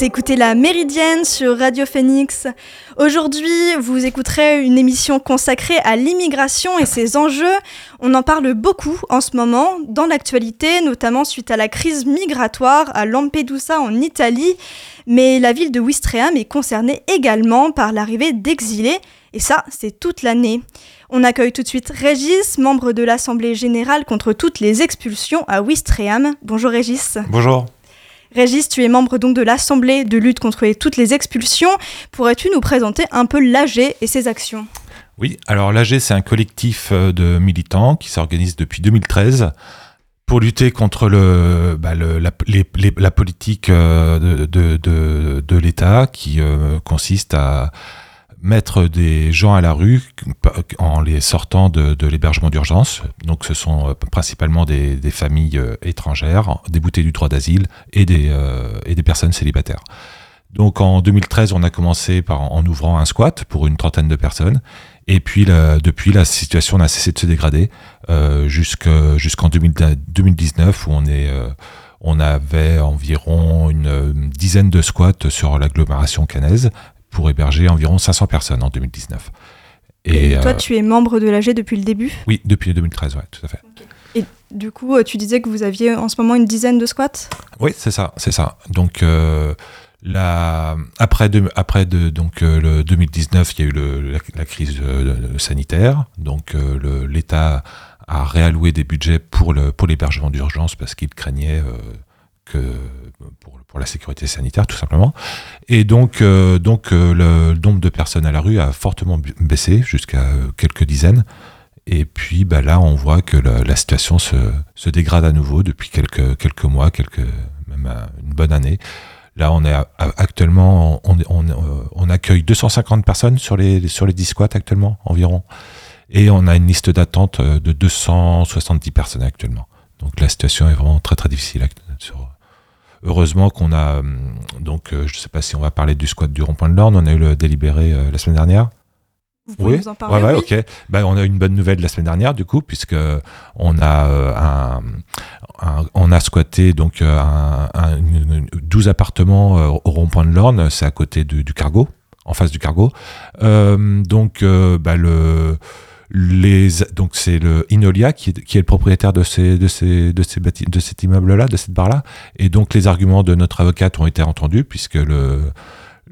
Vous écoutez la Méridienne sur Radio Phoenix. Aujourd'hui, vous écouterez une émission consacrée à l'immigration et ses enjeux. On en parle beaucoup en ce moment dans l'actualité, notamment suite à la crise migratoire à Lampedusa en Italie. Mais la ville de Ouistreham est concernée également par l'arrivée d'exilés, et ça, c'est toute l'année. On accueille tout de suite Régis, membre de l'Assemblée générale contre toutes les expulsions à Ouistreham. Bonjour Régis. Bonjour. Régis, tu es membre donc de l'Assemblée de lutte contre toutes les expulsions. Pourrais-tu nous présenter un peu l'AG et ses actions? Oui, alors l'AG, c'est un collectif euh, de militants qui s'organise depuis 2013 pour lutter contre bah, la, politique euh, de, de l'État qui euh, consiste à mettre des gens à la rue en les sortant de, l'hébergement d'urgence. Donc ce sont euh, principalement des, familles euh, étrangères, déboutées du droit d'asile et, des, euh, et des personnes célibataires. Donc en 2013, on a commencé par, en ouvrant un squat pour une trentaine de personnes. Et puis depuis, la situation n'a cessé de se dégrader jusqu'en 2019 où on est... on avait environ une dizaine de squats sur l'agglomération canaise pour héberger environ 500 personnes en 2019. Et, toi, euh, tu es membre de l'AG depuis le début? Oui, depuis 2013, ouais, tout à fait. Et du coup, euh, tu disais que vous aviez en ce moment une dizaine de squats? Oui, c'est ça, c'est ça. Donc, euh, après, de, après de, donc, le 2019, il y a eu le, la, crise sanitaire. Donc, l'État a réalloué des budgets pour l'hébergement pour d'urgence parce qu'il craignait pour, la sécurité sanitaire tout simplement. Et donc, euh, donc euh, le nombre de personnes à la rue a fortement baissé jusqu'à quelques dizaines. Et puis bah, là, on voit que la, situation se, dégrade à nouveau depuis quelques, quelques mois, quelques, même euh, une bonne année. Là, on est actuellement, on, accueille 250 personnes sur les, sur les 10 squats actuellement, environ. Et on a une liste d'attente de 270 personnes actuellement. Donc la situation est vraiment très très difficile Heureusement qu'on a, euh, donc euh, je ne sais pas si on va parler du squat du rond-point de l'Orne, on a eu le délibéré euh, la semaine dernière. Vous pouvez oui. nous en parler ouais, ok. Ben, on a eu une bonne nouvelle la semaine dernière du coup puisque on a un, on a squatté donc un, 12 appartements au rond-point de l'Orne, c'est à côté du, cargo, en face du cargo. donc bah, le les, donc c'est le Inolia qui est, le propriétaire de, ces, de, ces, de, ces de cet immeuble-là, de cette barre-là. Et donc les arguments de notre avocate ont été entendus puisque le,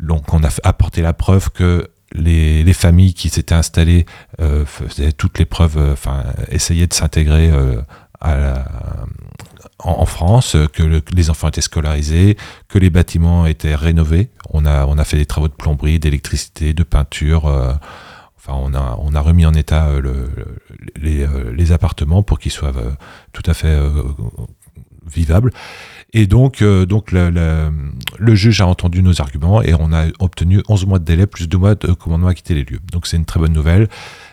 donc on a apporté la preuve que les, les familles qui s'étaient installées euh, faisaient toutes les preuves, euh, enfin essayaient de s'intégrer euh, en, France, que les enfants étaient scolarisés, que les bâtiments étaient rénovés. On a, on a fait des travaux de plomberie, d'électricité, de peinture. On a, remis en état euh, euh, les, appartements pour qu'ils soient euh, tout à fait vivables. Et donc, le, juge a entendu nos arguments et on a obtenu 11 mois de délai plus 2 mois de commandement à quitter les lieux. Donc c'est une très bonne nouvelle.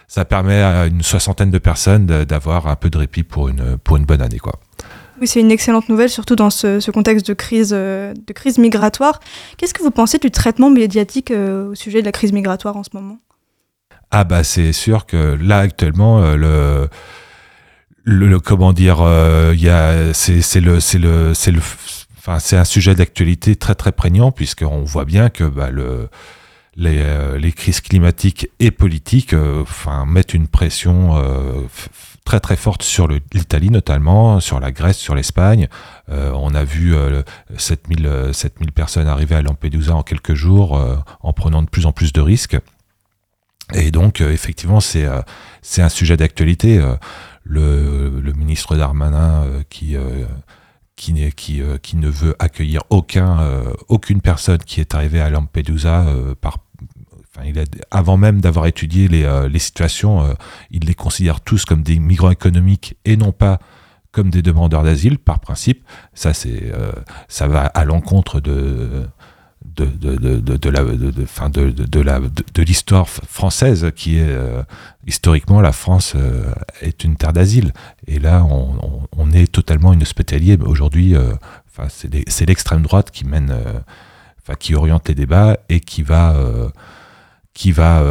Ça permet à une soixantaine de personnes d'avoir un peu de répit pour une, bonne année. Oui, c'est une excellente nouvelle, surtout dans ce, contexte de crise migratoire. Qu'est-ce que vous pensez du traitement médiatique au sujet de la crise migratoire en ce moment? Ah bah c'est sûr que là actuellement euh, le, le, comment dire euh, il y a c'est le c'est le c'est le enfin c'est un sujet d'actualité très très prégnant puisqu'on voit bien que bah, le les, euh, les, crises climatiques et politiques enfin, mettent une pression très très forte sur l'Italie notamment, sur la Grèce, sur l'Espagne. on a vu 7000, 7000 personnes arriver à Lampedusa en quelques jours en prenant de plus en plus de risques. Et donc, euh, effectivement, c'est euh, c'est un sujet d'actualité. Euh, le, ministre Darmanin qui qui, qui, qui, ne veut accueillir aucun, aucune personne qui est arrivée à Lampedusa par, enfin, il a, avant même d'avoir étudié les, les situations, il les considère tous comme des migrants économiques et non pas comme des demandeurs d'asile par principe. Ça, c'est, ça va à l'encontre de, de, de, de, de, la, de, fin de, de, la, de, l'histoire française qui est euh, historiquement la France euh, est une terre d'asile. Et là on, on, est totalement une hospitalier aujourd'hui euh, enfin c'est l'extrême droite qui mène enfin qui oriente les débats et qui va qui va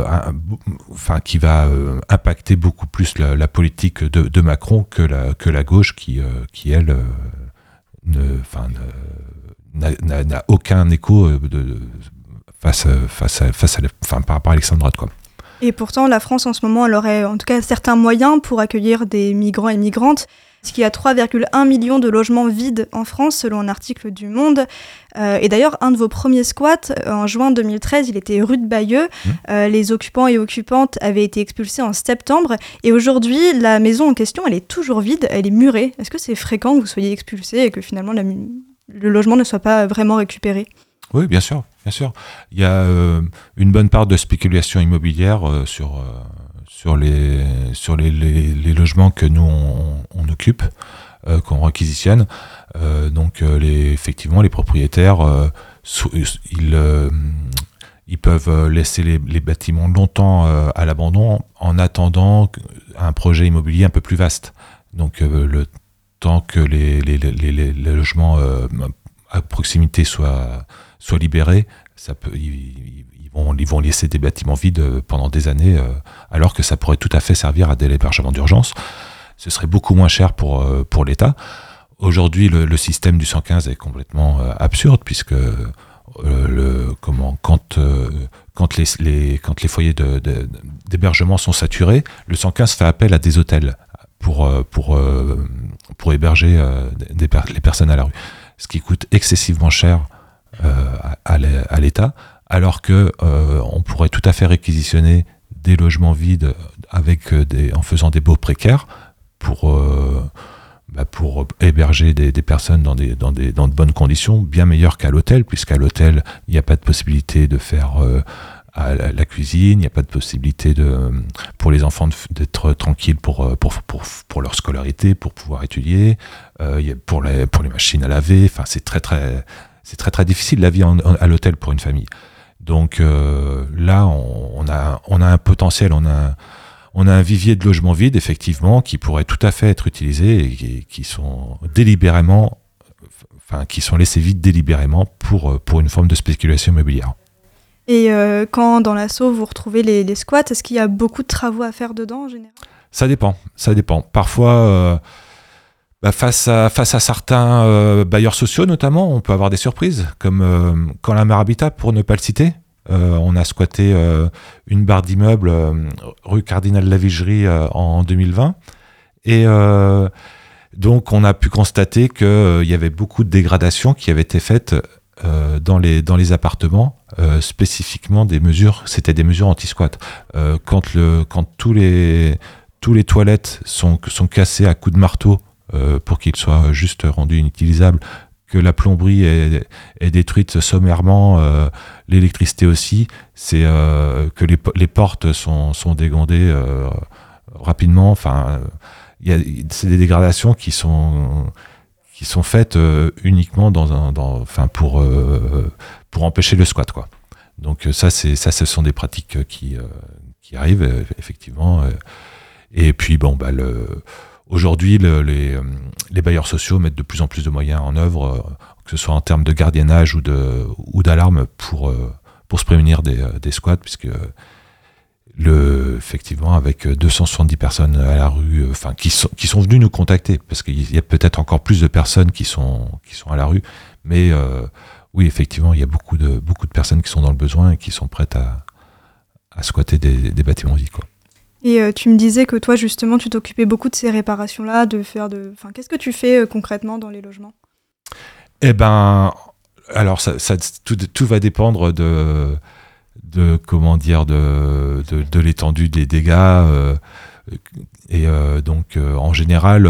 enfin qui va impacter beaucoup plus la, politique de, Macron que la que la gauche qui qui elle ne n'a aucun écho de, face, face, à, face à, enfin, par rapport à l'extrême droite. Quoi. Et pourtant, la France, en ce moment, elle aurait en tout cas certains moyens pour accueillir des migrants et migrantes. Parce qu'il y a 3,1 millions de logements vides en France, selon un article du Monde. Euh, et d'ailleurs, un de vos premiers squats, euh, en juin 2013, il était rue de Bayeux. Mmh. Euh, les occupants et occupantes avaient été expulsés en septembre. Et aujourd'hui, la maison en question, elle est toujours vide, elle est murée. Est-ce que c'est fréquent que vous soyez expulsé et que finalement le logement ne soit pas vraiment récupéré Oui, bien sûr. Bien sûr. Il y a une bonne part de spéculation immobilière sur sur les, sur les, les, logements que nous on, occupe, euh, qu'on réquisitionne. Euh, donc euh, effectivement, les propriétaires, ils, ils peuvent laisser les, les bâtiments longtemps à l'abandon en attendant un projet immobilier un peu plus vaste. Donc le que les, logements à proximité soient, libérés, ils vont laisser des bâtiments vides euh, pendant des années, euh, alors que ça pourrait tout à fait servir à des hébergements d'urgence. Ce serait beaucoup moins cher pour, euh, l'État. Aujourd'hui, le, système du 115 est complètement absurde, puisque quand, les, foyers d'hébergement sont saturés, le 115 fait appel à des hôtels pour, pour héberger des, les personnes à la rue, ce qui coûte excessivement cher à l'État alors que euh, on pourrait tout à fait réquisitionner des logements vides avec euh, en faisant des baux précaires pour, euh, bah, héberger des, personnes dans de bonnes conditions, bien meilleures qu'à l'hôtel, puisqu'à l'hôtel, il n'y a pas de possibilité de faire à la, cuisine, il n'y a pas de possibilité de, pour les enfants d'être tranquilles pour, pour, pour, pour, leur scolarité, pour pouvoir étudier, pour, les, pour les machines à laver, enfin c'est très très... C'est très très difficile la vie à l'hôtel pour une famille. Donc euh, là, on, a, on a un potentiel, on a, on a un vivier de logements vides, effectivement, qui pourrait tout à fait être utilisé et qui, sont délibérément, enfin, qui sont laissés vides délibérément pour, euh, pour une forme de spéculation immobilière. Et euh, quand dans l'assaut vous retrouvez les, squats, est-ce qu'il y a beaucoup de travaux à faire dedans en général? Ça dépend, ça dépend. Parfois, bah, face, à, certains euh, bailleurs sociaux notamment, on peut avoir des surprises, comme euh, quand la Habitat, pour ne pas le citer, euh, on a squatté une barre d'immeuble rue Cardinal Lavigerie en 2020. Et donc on a pu constater qu'il y avait beaucoup de dégradations qui avaient été faites dans, les, dans les appartements, spécifiquement des mesures, c'était des mesures anti-squat. quand, le, quand tous les, tous les toilettes sont, sont cassées à coups de marteau euh, pour qu'il soit juste rendu inutilisable, que la plomberie est, détruite sommairement, euh, l'électricité aussi, c'est euh, que les, les, portes sont, sont dégondées rapidement. Enfin, c'est des dégradations qui sont qui sont faites uniquement dans un, dans, enfin pour pour empêcher le squat quoi. Donc ça c'est ça ce sont des pratiques qui qui arrivent effectivement. et puis bon bah le Aujourd'hui, euh, les, bailleurs sociaux mettent de plus en plus de moyens en œuvre, euh, que ce soit en termes de gardiennage ou d'alarme pour, euh, pour se prémunir des, squats, puisque le, effectivement, avec 270 personnes à la rue, enfin, qui sont, qui sont venues nous contacter, parce qu'il y a peut-être encore plus de personnes qui sont, qui sont à la rue, mais oui, effectivement, il y a beaucoup de, beaucoup de personnes qui sont dans le besoin et qui sont prêtes à, à squatter des, des bâtiments vides. Quoi. Et euh, tu me disais que toi, justement, tu t'occupais beaucoup de ces réparations-là, de faire de. Enfin, qu'est-ce que tu fais euh, concrètement dans les logements? Eh ben, alors, ça, tout, va dépendre de, de comment dire, de, de, l'étendue des dégâts. Euh, et donc, en général,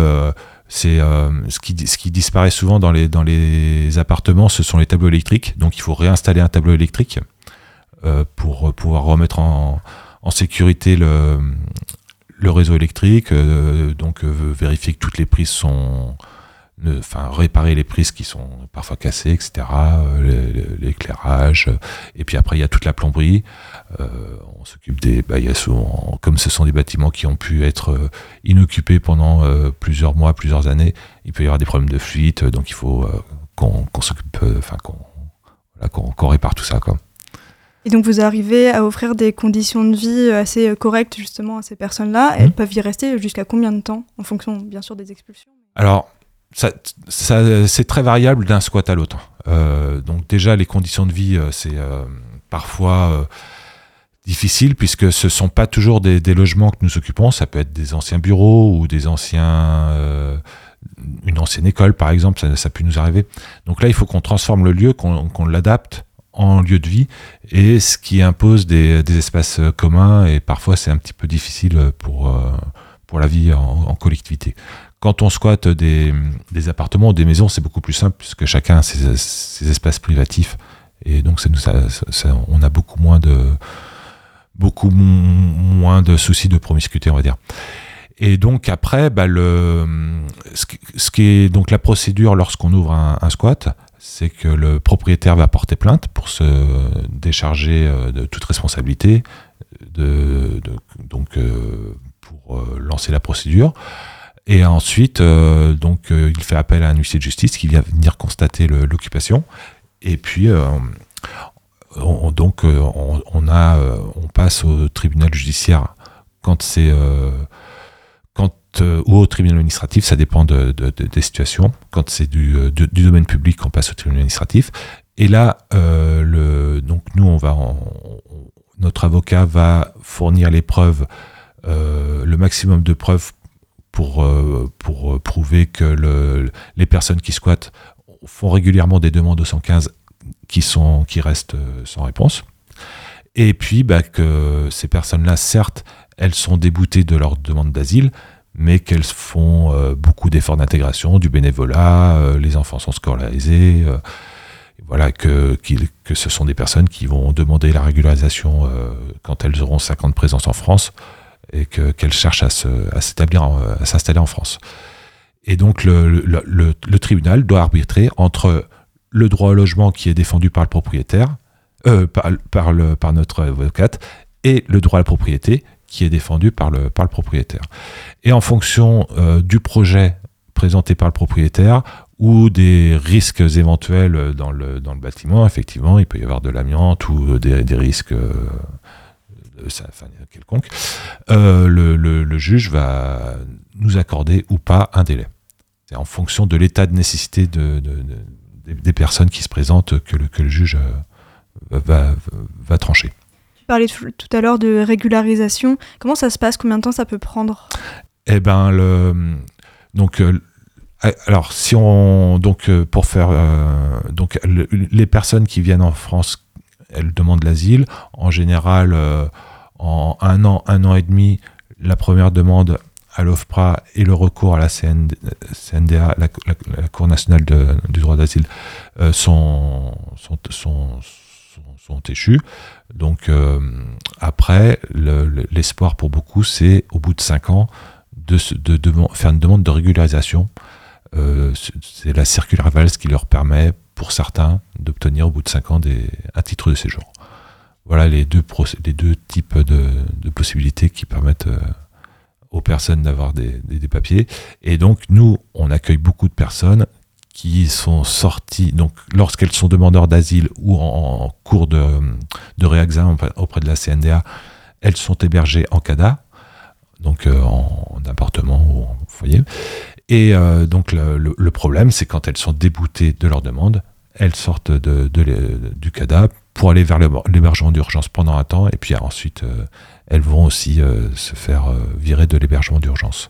c'est ce, qui, ce qui disparaît souvent dans les, dans les appartements, ce sont les tableaux électriques. Donc, il faut réinstaller un tableau électrique pour pouvoir remettre en en sécurité le, le réseau électrique, euh, donc euh, vérifier que toutes les prises sont, enfin réparer les prises qui sont parfois cassées, etc. Euh, l'éclairage, et puis après il y a toute la plomberie. on s'occupe des, bah, comme ce sont des bâtiments qui ont pu être inoccupés pendant plusieurs mois, plusieurs années, il peut y avoir des problèmes de fuite, donc il faut qu'on s'occupe, enfin qu'on répare tout ça, quoi. Et donc vous arrivez à offrir des conditions de vie assez euh, correctes justement à ces personnes-là. Elles mmh. peuvent y rester jusqu'à combien de temps En fonction bien sûr des expulsions? Alors ça, c'est très variable d'un squat à l'autre. Euh, donc déjà, les conditions de vie, euh, c'est euh, parfois difficile puisque ce sont pas toujours des, logements que nous occupons. Ça peut être des anciens bureaux ou des anciens, une ancienne école par exemple. Ça, ça peut nous arriver. Donc là, il faut qu'on transforme le lieu, qu'on l'adapte en lieu de vie et ce qui impose des, espaces communs et parfois c'est un petit peu difficile pour, pour la vie en collectivité. Quand on squatte des, appartements ou des maisons, c'est beaucoup plus simple puisque chacun a ses, espaces privatifs. Et donc, on a beaucoup moins de, beaucoup moins de soucis de promiscuité, on va dire. Et donc après, bah, ce, qui est donc la procédure lorsqu'on ouvre un, squat, c'est que le propriétaire va porter plainte pour se décharger euh, de toute responsabilité, donc euh, pour euh, lancer la procédure. Et ensuite, euh, donc, euh, il fait appel à un huissier de justice qui vient venir constater l'occupation. Et puis, euh, on, donc, on, on passe au tribunal judiciaire quand c'est quand ou au tribunal administratif, ça dépend de, des situations. Quand c'est du, domaine public, on passe au tribunal administratif. Et là, le, donc nous, on va, notre avocat va fournir les preuves, le maximum de preuves pour, euh, pour euh, prouver que le, les personnes qui squattent font régulièrement des demandes au 115 qui, sont, qui restent euh, sans réponse. Et puis bah, que ces personnes-là, certes, elles sont déboutées de leur demande d'asile, mais qu'elles font beaucoup d'efforts d'intégration, du bénévolat, les enfants sont scolarisés, voilà, que, que ce sont des personnes qui vont demander la régularisation quand elles auront 50 présences en France et qu'elle cherche à s'établir, à s'installer en France. Et donc le, le, tribunal doit arbitrer entre le droit au logement qui est défendu par le propriétaire, euh, par, le, par notre avocate, et le droit à la propriété qui est défendu par le, par le propriétaire. Et en fonction euh, du projet présenté par le propriétaire ou des risques éventuels dans le, dans le bâtiment, effectivement, il peut y avoir de l'amiante ou des, des risques enfin, quelconque, euh, le, juge va nous accorder ou pas un délai. C'est en fonction de l'état de nécessité de, des, personnes qui se présentent que le, que le juge euh, va, va, trancher. Tu parlais tout, à l'heure de régularisation. Comment ça se passe? Combien de temps ça peut prendre? Eh ben, le, donc, euh, alors, si on donc pour faire donc les personnes qui viennent en France, elles demandent l'asile. En général, en un an, un an et demi, la première demande à l'OFPRA et le recours à la CNDA, la, Cour nationale du droit d'asile, euh, sont, sont, sont, échus. Donc euh, après, l'espoir pour beaucoup, c'est au bout de cinq ans de, de, faire une demande de régularisation. Euh, c'est la circulaire Valls qui leur permet, pour certains, d'obtenir au bout de cinq ans des, un titre de séjour voilà les deux, types de, possibilités qui permettent euh, aux personnes d'avoir des, papiers. Et donc, nous, on accueille beaucoup de personnes qui sont sorties, donc lorsqu'elles sont demandeurs d'asile ou en, cours de, de réexamen auprès de la CNDA, elles sont hébergées en CADA, donc euh, en, appartement ou en foyer. Et euh, donc le, problème, c'est quand elles sont déboutées de leur demande, elles sortent du CADA pour aller vers l'hébergement d'urgence pendant un temps, et puis ensuite, euh, elles vont aussi euh, se faire virer de l'hébergement d'urgence.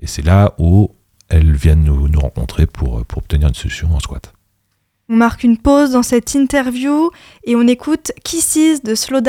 Et c'est là où elles viennent nous, rencontrer pour, obtenir une solution en squat. On marque une pause dans cette interview et on écoute Kisses de Slow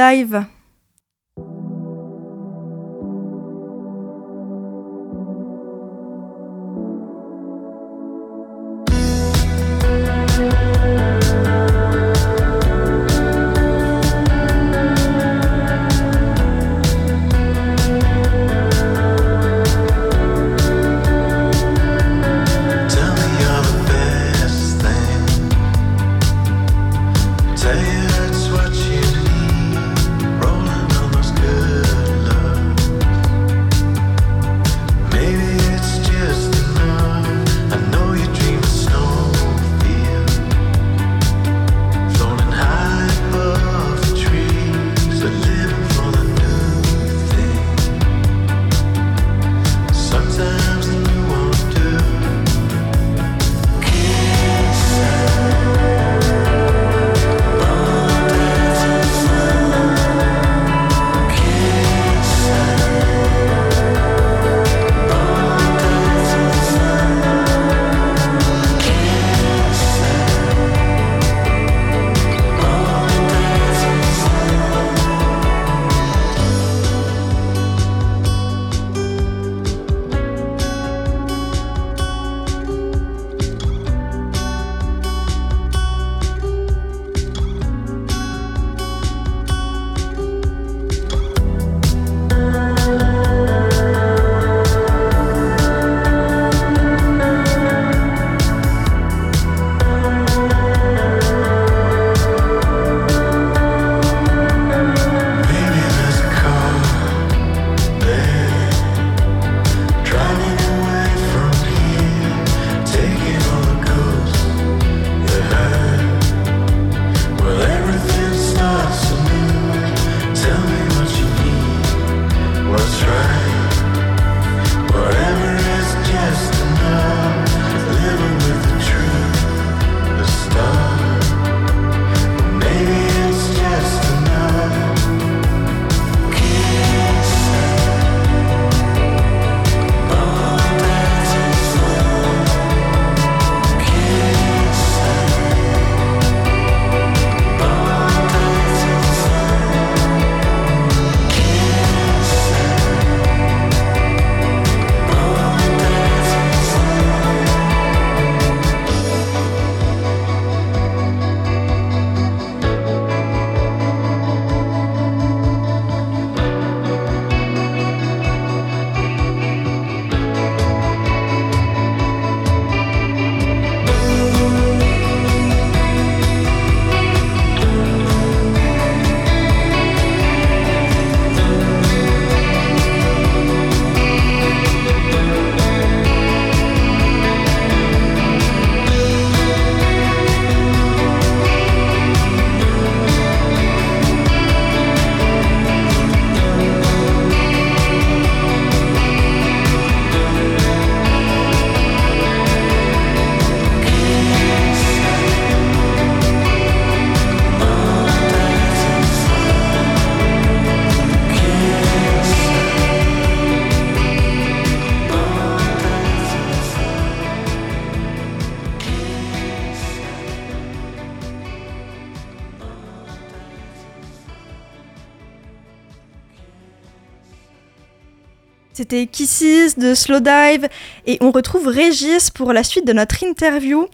C'était Kisses de Slow Dive et on retrouve Régis pour la suite de notre interview.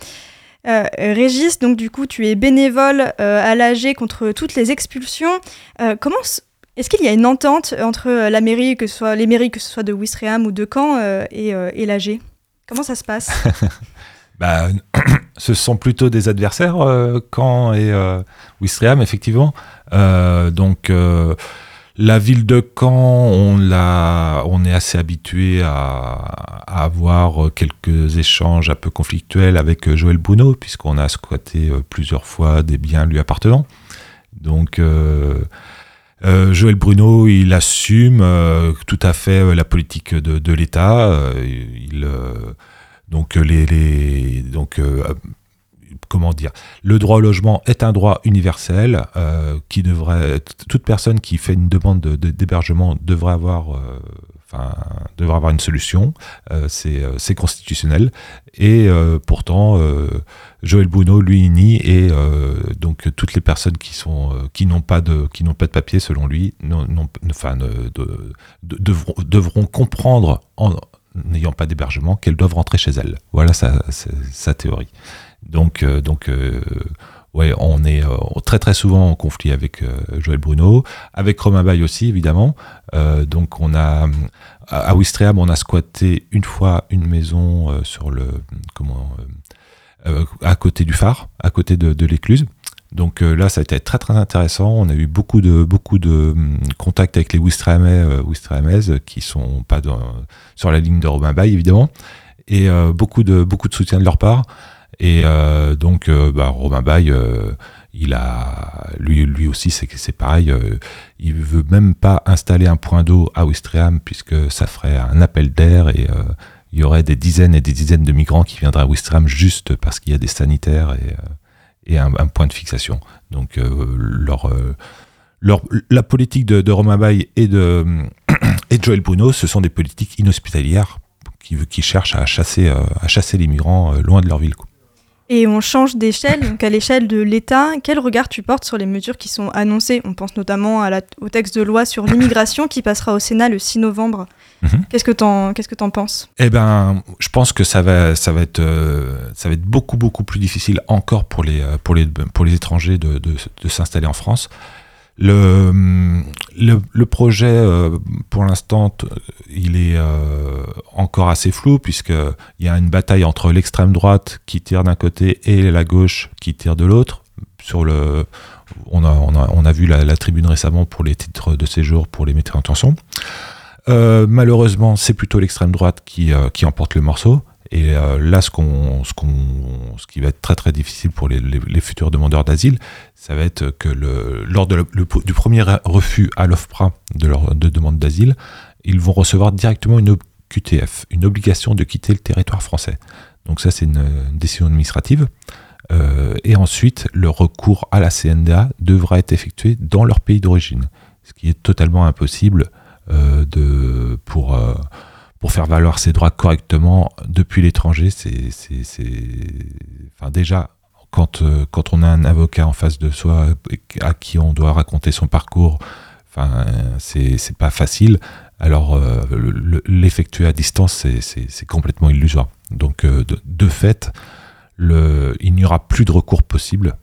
Euh, Régis, donc du coup, tu es bénévole euh, à l'AG contre toutes les expulsions. Euh, comment est-ce qu'il y a une entente entre la mairie, que ce soit les mairies, que ce soit de Ouistreham ou de Caen, et, et l'AG Comment ça se passe? Bah, Ce sont plutôt des adversaires, Caen et Ouistreham, effectivement. donc la ville de Caen, on, est assez habitué à, avoir quelques échanges un peu conflictuels avec euh, Joël Bruno, puisqu'on a squatté euh, plusieurs fois des biens lui appartenant. Donc, euh, Joël Bruno, il assume tout à fait la politique de, l'État. donc, les, donc comment dire, le droit au logement est un droit universel euh, qui devrait, toute personne qui fait une demande d'hébergement devrait avoir, euh, enfin, avoir une solution. Euh, c'est constitutionnel. Et pourtant, Joël Bouno, lui, nie et donc toutes les personnes qui qui n'ont pas de, pas de papier, selon lui, non, enfin, devront, comprendre en n'ayant pas d'hébergement qu'elles doivent rentrer chez elles. Voilà sa théorie. Donc, euh, donc euh, ouais, on est euh, très très souvent en conflit avec Joël Bruno, avec Romain Bay aussi évidemment. donc on a à Ouistreham, on a squatté une fois une maison sur le comment à côté du phare, à côté de, l'écluse. Donc là, ça a été très très intéressant. On a eu beaucoup de beaucoup de hum, contacts avec les Ouistrahamais, euh, qui sont pas sur la ligne de Romain Bay évidemment, et beaucoup de beaucoup de soutien de leur part. Et euh, donc, euh, bah, Romain Baye, euh, il a, lui, lui aussi, c'est c'est pareil. il veut même pas installer un point d'eau à Ouistreham puisque ça ferait un appel d'air et il y aurait des dizaines et des dizaines de migrants qui viendraient à Ouistreham juste parce qu'il y a des sanitaires et, et un, point de fixation. Donc, la politique de, de Romain Baye et de, et de Joël Bruno, ce sont des politiques inhospitalières qui, qui cherchent à chasser, à chasser les migrants loin de leur ville et on change d'échelle, donc à l'échelle de l'État. Quel regard tu portes sur les mesures qui sont annoncées? On pense notamment à la, au texte de loi sur l'immigration qui passera au Sénat le 6 novembre. Mhm. Qu'est-ce que t'en qu'est-ce que en penses? Eh ben, je pense que ça va ça va être euh, ça va être beaucoup beaucoup plus difficile encore pour les euh, pour les pour les étrangers de, de, de s'installer en France. Le, le, projet, euh, pour l'instant, il est euh, encore assez flou, puisqu'il y a une bataille entre l'extrême droite qui tire d'un côté et la gauche qui tire de l'autre. Sur le, on, a, on, a, on a vu la, tribune récemment pour les titres de séjour pour les metteurs en tension. Euh, malheureusement, c'est plutôt l'extrême droite qui, qui emporte le morceau. Et euh, là, ce, qu'on, ce, qu'on, ce qui va être très très difficile pour les, futurs demandeurs d'asile, ça va être que le, lors de du premier refus à l'OFPRA de leur de demande d'asile, ils vont recevoir directement une QTF, une obligation de quitter le territoire français. Donc ça, c'est une, décision administrative. Euh, et ensuite, le recours à la CNDA devra être effectué dans leur pays d'origine, ce qui est totalement impossible euh, euh, pour faire valoir ses droits correctement depuis l'étranger, enfin déjà quand on a un avocat en face de soi à qui on doit raconter son parcours, enfin c'est pas facile. Alors euh, l'effectuer à distance, c'est complètement illusoire. Donc euh, de, fait, il n'y aura plus de recours possible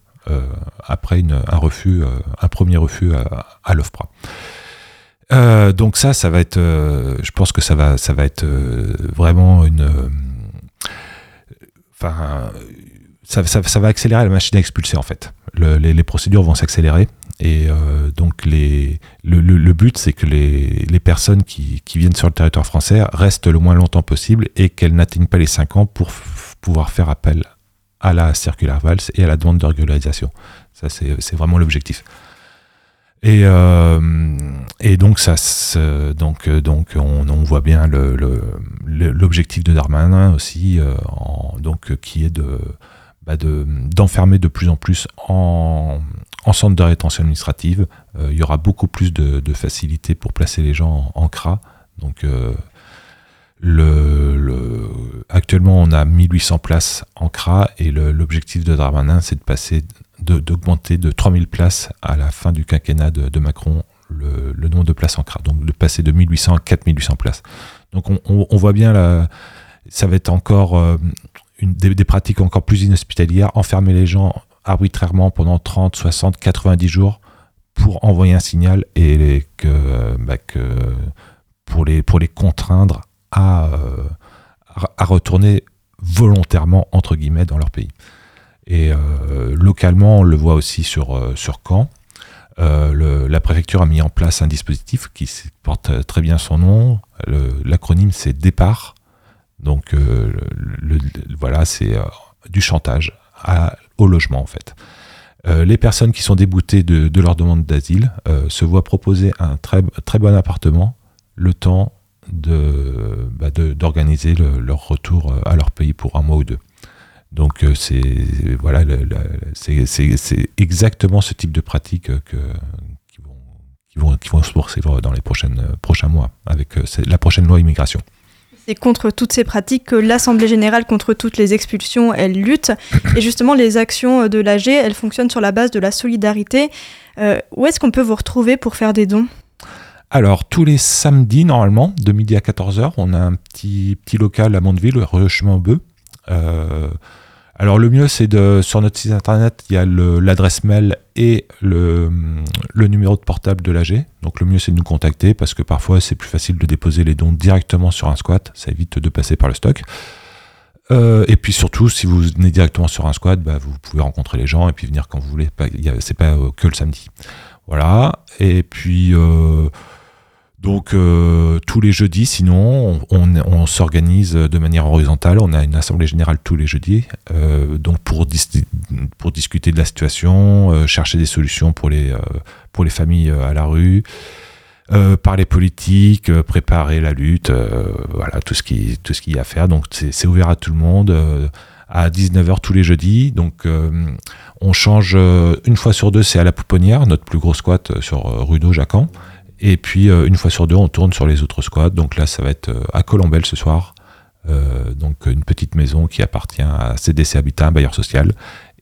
après une, un refus, un premier refus à, à l'OFPRA. Euh, donc ça, ça va être, euh, je pense que ça va, être euh, vraiment une, enfin, ça, va accélérer la machine à expulser en fait. Les, procédures vont s'accélérer et donc les, le, but c'est que les, personnes qui, viennent sur le territoire français restent le moins longtemps possible et qu'elles n'atteignent pas les 5 ans pour pouvoir faire appel à la circulaire VALS et à la demande de régularisation. Ça c'est vraiment l'objectif. Et, euh, donc, ça, donc, euh, donc on, voit bien l'objectif de Darmanin aussi, euh, donc, qui est de bah d'enfermer de, plus en plus en, en centre de rétention administrative. il y aura beaucoup plus de, de facilité pour placer les gens en, CRA. Donc, le, le, actuellement, on a 1800 places en CRA et l'objectif de Darmanin, c'est de passer d'augmenter de, 3000 places à la fin du quinquennat de, Macron le, nombre de places en CRA, donc de passer de 1800 à 4800 places. Donc on, voit bien, là, ça va être encore euh, des, pratiques encore plus inhospitalières, enfermer les gens arbitrairement pendant 30, 60, 90 jours pour envoyer un signal et que, bah, pour, les, pour les contraindre à, euh, à retourner volontairement, entre guillemets, dans leur pays. Et euh, localement, on le voit aussi sur, euh, sur Caen. La préfecture a mis en place un dispositif qui porte très bien son nom. L'acronyme, c'est départ. Donc, voilà, c'est du chantage au logement, en fait. les personnes qui sont déboutées de, leur demande d'asile se voient proposer un très, très bon appartement le temps bah, d'organiser leur retour à leur pays pour un mois ou deux. Donc euh, c'est voilà, c'est exactement ce type de pratique que, qui, vont, qui, vont, se poursuivre dans les prochaines, prochains mois avec euh, la prochaine loi immigration. C'est contre toutes ces pratiques que l'Assemblée générale contre toutes les expulsions, elle lutte. Et justement, les actions de l'AG, elles fonctionnent sur la base de la solidarité. Euh, où est-ce qu'on peut vous retrouver pour faire des dons? Alors, tous les samedis, normalement, de midi à 14h, on a un petit, petit local à Mondeville, rue Chemin Bœuf. Euh, alors le mieux c'est de sur notre site internet il y a l'adresse mail et le, numéro de portable de l'AG. Donc le mieux c'est de nous contacter parce que parfois c'est plus facile de déposer les dons directement sur un squat, ça évite de passer par le stock. Euh, et puis surtout, si vous venez directement sur un squat, bah, vous pouvez rencontrer les gens et puis venir quand vous voulez. C'est pas que le samedi. Voilà. Et puis donc euh, tous les jeudis, sinon, on, s'organise de manière horizontale. On a une assemblée générale tous les jeudis, euh, donc pour, discuter de la situation, euh, chercher des solutions pour les, familles à la rue, parler politique, préparer la lutte, voilà tout ce qui qu'il y a à faire. Donc c'est ouvert à tout le monde. à 19h tous les jeudis. Donc, on change une fois sur deux, c'est à la Pouponnière, notre plus gros squat sur rue d'Aujacan. Et puis, euh, une fois sur deux, on tourne sur les autres squats. Donc là, ça va être euh, à Colombelle ce soir. Euh, donc une petite maison qui appartient à CDC Habitat, un bailleur social.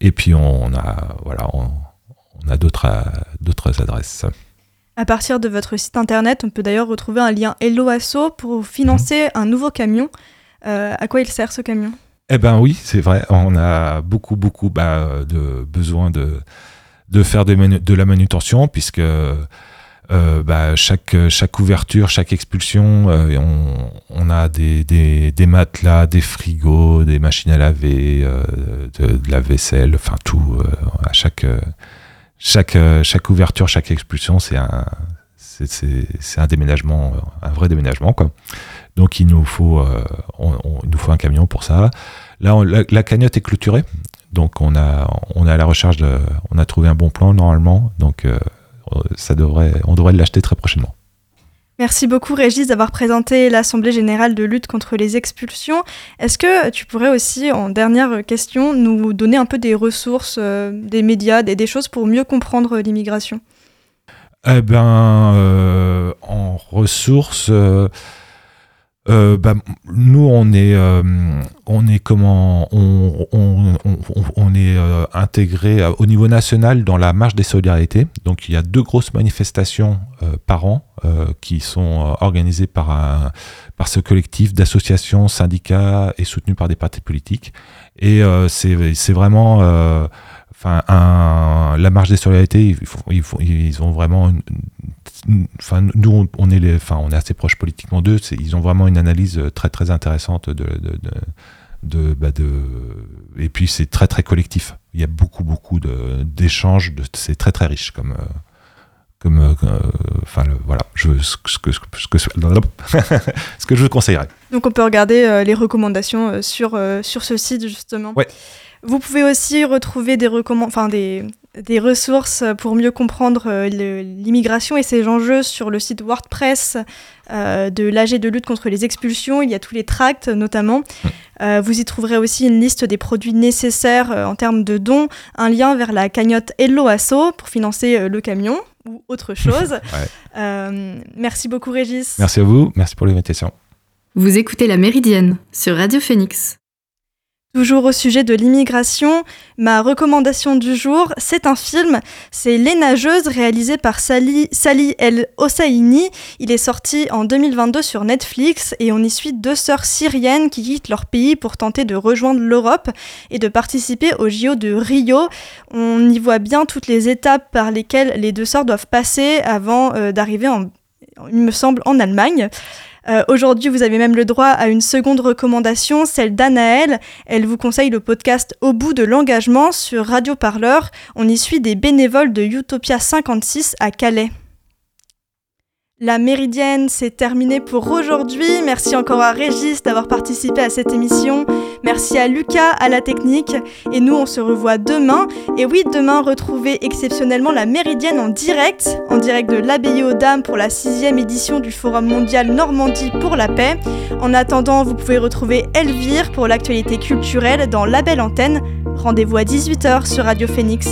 Et puis on a voilà, on, a d'autres d'autres adresses. À partir de votre site internet, on peut d'ailleurs retrouver un lien Hello Asso pour financer un nouveau camion. à quoi il sert ce camion? Eh ben oui, c'est vrai. On a beaucoup beaucoup bah, de besoin de de faire de, de la manutention puisque euh, bah, chaque, chaque ouverture, chaque expulsion, euh, on, a des, des, des, matelas, des frigos, des machines à laver, euh, de, la vaisselle, enfin tout. à chaque, chaque, chaque ouverture, chaque expulsion, c'est un, c'est, un déménagement, un vrai déménagement. Quoi. Donc il nous, faut, on, il nous faut un camion pour ça. Là, la, cagnotte est clôturée. Donc on a, on a la recherche de, on a trouvé un bon plan normalement. Donc ça devrait, on devrait l'acheter très prochainement. Merci beaucoup Régis d'avoir présenté l'Assemblée générale de lutte contre les expulsions. Est-ce que tu pourrais aussi, en dernière question, nous donner un peu des ressources, euh, des médias, des, choses pour mieux comprendre l'immigration? Eh bien, euh, en ressources, euh, euh, bah, nous, on est, euh, on est comment, on, on, on, est euh, intégré au niveau national dans la marche des solidarités. Donc, il y a deux grosses manifestations par an qui sont organisées par un, par ce collectif d'associations, syndicats et soutenues par des partis politiques. Et c'est vraiment, enfin, la marche des solidarités, ils, ils, ils ont vraiment une, enfin, nous, on, est les, enfin, on est assez proches politiquement d'eux. Ils ont vraiment une analyse très très intéressante de, de, de, bah de et puis c'est très très collectif. Il y a beaucoup beaucoup d'échanges. C'est très très riche comme comme euh, enfin voilà je ce que ce que, ce que je vous conseillerais donc on peut regarder euh, les recommandations euh, sur sur ce site justement ouais. Vous pouvez aussi retrouver des enfin des des ressources pour mieux comprendre euh, l'immigration et ses enjeux sur le site WordPress euh, de l'AG de lutte contre les expulsions. Il y a tous les tracts notamment. Euh, vous y trouverez aussi une liste des produits nécessaires en termes de dons, un lien vers la cagnotte Hello Asso pour financer le camion ou autre chose. merci beaucoup Régis. Merci à vous, merci pour l'invitation. Vous écoutez La Méridienne sur Radio Phoenix. Toujours au sujet de l'immigration, ma recommandation du jour, c'est un film, c'est Les Nageuses, réalisé par Sally, El Hosseini. Il est sorti en 2022 sur Netflix et on y suit deux sœurs syriennes qui quittent leur pays pour tenter de rejoindre l'Europe et de participer au JO de Rio. On y voit bien toutes les étapes par lesquelles les deux sœurs doivent passer avant euh, d'arriver en, il me semble, en Allemagne. Euh, aujourd'hui, vous avez même le droit à une seconde recommandation, celle d'Anaël. Elle vous conseille le podcast Au bout de l'engagement sur Radio Parleur. On y suit des bénévoles de Utopia 56 à Calais. La méridienne, c'est terminé pour aujourd'hui. Merci encore à Régis d'avoir participé à cette émission. Merci à Lucas à la technique. Et nous, on se revoit demain. Et oui, demain, retrouvez exceptionnellement la méridienne en direct, en direct de l'abbaye aux Dames pour la sixième édition du Forum mondial Normandie pour la paix. En attendant, vous pouvez retrouver Elvire pour l'actualité culturelle dans La Belle Antenne. Rendez-vous à 18h sur Radio Phoenix.